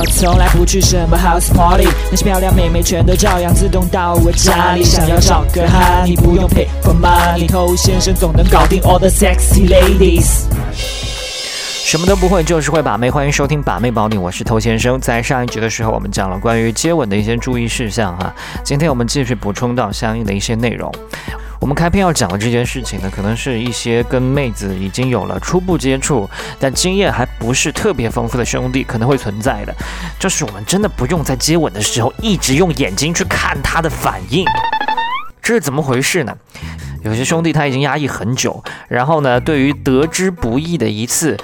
我从来不去什么 house party，那些漂亮妹妹全都照样自动到我家里。想要找个哈，你不用 pay for money，偷先生总能搞定 all the sexy ladies。什么都不会，就是会把妹。欢迎收听《把妹宝典》，我是偷先生。在上一集的时候，我们讲了关于接吻的一些注意事项哈。今天我们继续补充到相应的一些内容。我们开篇要讲的这件事情呢，可能是一些跟妹子已经有了初步接触，但经验还不是特别丰富的兄弟可能会存在的，就是我们真的不用在接吻的时候一直用眼睛去看他的反应，这是怎么回事呢？有些兄弟他已经压抑很久，然后呢，对于得之不易的一次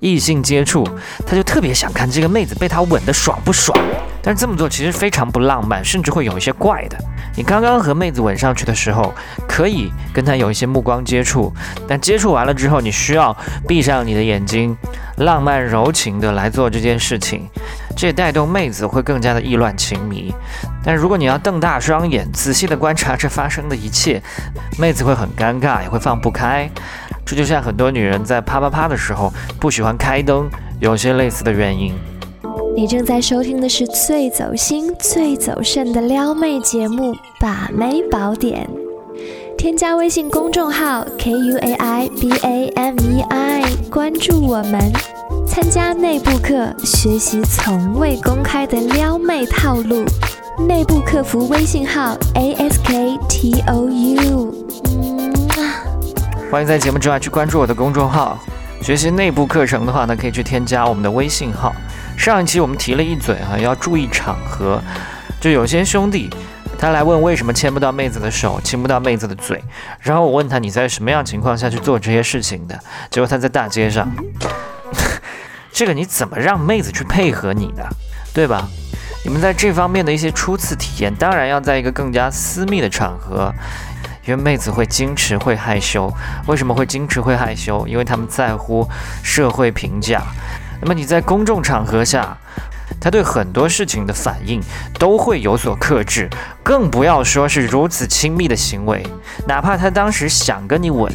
异性接触，他就特别想看这个妹子被他吻得爽不爽。但是这么做其实非常不浪漫，甚至会有一些怪的。你刚刚和妹子吻上去的时候，可以跟她有一些目光接触，但接触完了之后，你需要闭上你的眼睛，浪漫柔情的来做这件事情，这也带动妹子会更加的意乱情迷。但如果你要瞪大双眼，仔细的观察这发生的一切，妹子会很尴尬，也会放不开。这就像很多女人在啪啪啪的时候不喜欢开灯，有些类似的原因。你正在收听的是最走心、最走肾的撩妹节目《把妹宝典》，添加微信公众号 k u a i b a m e i，关注我们，参加内部课，学习从未公开的撩妹套路。内部客服微信号 a s k t o u。欢迎在节目之外去关注我的公众号，学习内部课程的话呢，可以去添加我们的微信号。上一期我们提了一嘴哈，要注意场合。就有些兄弟，他来问为什么牵不到妹子的手，亲不到妹子的嘴。然后我问他你在什么样情况下去做这些事情的？结果他在大街上。这个你怎么让妹子去配合你的，对吧？你们在这方面的一些初次体验，当然要在一个更加私密的场合，因为妹子会矜持会害羞。为什么会矜持会害羞？因为他们在乎社会评价。那么你在公众场合下，他对很多事情的反应都会有所克制，更不要说是如此亲密的行为。哪怕他当时想跟你吻，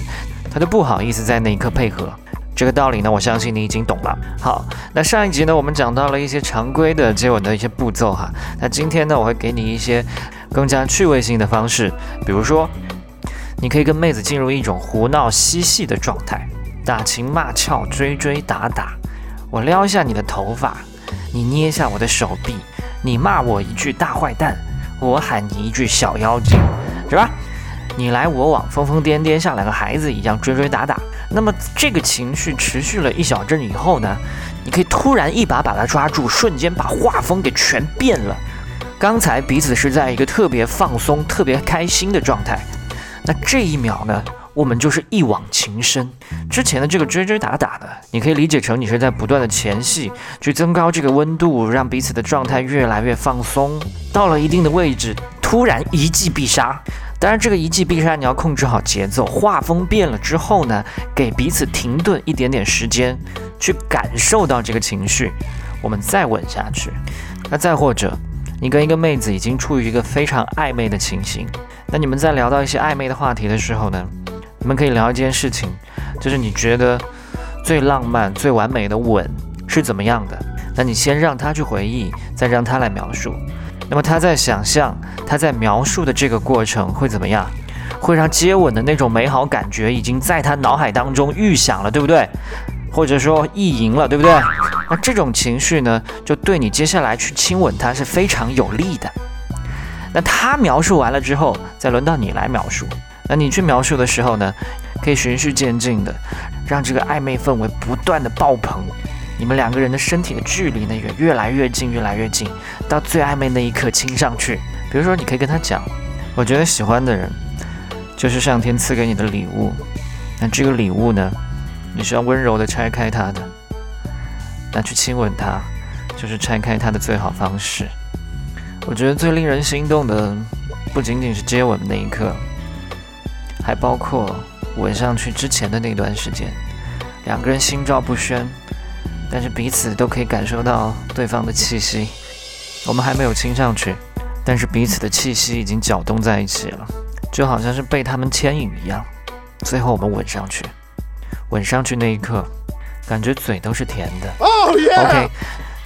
他都不好意思在那一刻配合。这个道理呢，我相信你已经懂了。好，那上一集呢，我们讲到了一些常规的接吻的一些步骤哈。那今天呢，我会给你一些更加趣味性的方式，比如说，你可以跟妹子进入一种胡闹嬉戏的状态，打情骂俏，追追打打。我撩一下你的头发，你捏一下我的手臂，你骂我一句大坏蛋，我喊你一句小妖精，是吧？你来我往，疯疯癫癫，像两个孩子一样追追打打。那么这个情绪持续了一小阵以后呢，你可以突然一把把他抓住，瞬间把画风给全变了。刚才彼此是在一个特别放松、特别开心的状态，那这一秒呢？我们就是一往情深。之前的这个追追打打的，你可以理解成你是在不断的前戏，去增高这个温度，让彼此的状态越来越放松。到了一定的位置，突然一记必杀。当然，这个一记必杀你要控制好节奏。画风变了之后呢，给彼此停顿一点点时间，去感受到这个情绪，我们再吻下去。那再或者，你跟一个妹子已经处于一个非常暧昧的情形，那你们在聊到一些暧昧的话题的时候呢？你们可以聊一件事情，就是你觉得最浪漫、最完美的吻是怎么样的？那你先让他去回忆，再让他来描述。那么他在想象、他在描述的这个过程会怎么样？会让接吻的那种美好感觉已经在他脑海当中预想了，对不对？或者说意淫了，对不对？那这种情绪呢，就对你接下来去亲吻他是非常有利的。那他描述完了之后，再轮到你来描述。那你去描述的时候呢，可以循序渐进的，让这个暧昧氛围不断的爆棚，你们两个人的身体的距离呢也越来越近，越来越近，到最暧昧那一刻亲上去。比如说，你可以跟他讲，我觉得喜欢的人就是上天赐给你的礼物，那这个礼物呢，你是要温柔的拆开它的，那去亲吻他，就是拆开它的最好方式。我觉得最令人心动的，不仅仅是接吻的那一刻。还包括吻上去之前的那段时间，两个人心照不宣，但是彼此都可以感受到对方的气息。我们还没有亲上去，但是彼此的气息已经搅动在一起了，就好像是被他们牵引一样。最后我们吻上去，吻上去那一刻，感觉嘴都是甜的。OK，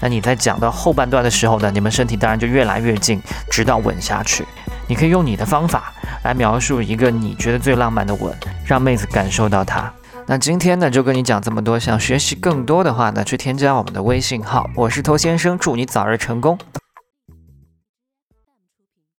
那你在讲到后半段的时候呢，你们身体当然就越来越近，直到吻下去。你可以用你的方法来描述一个你觉得最浪漫的吻，让妹子感受到它。那今天呢，就跟你讲这么多。想学习更多的话呢，去添加我们的微信号。我是头先生，祝你早日成功。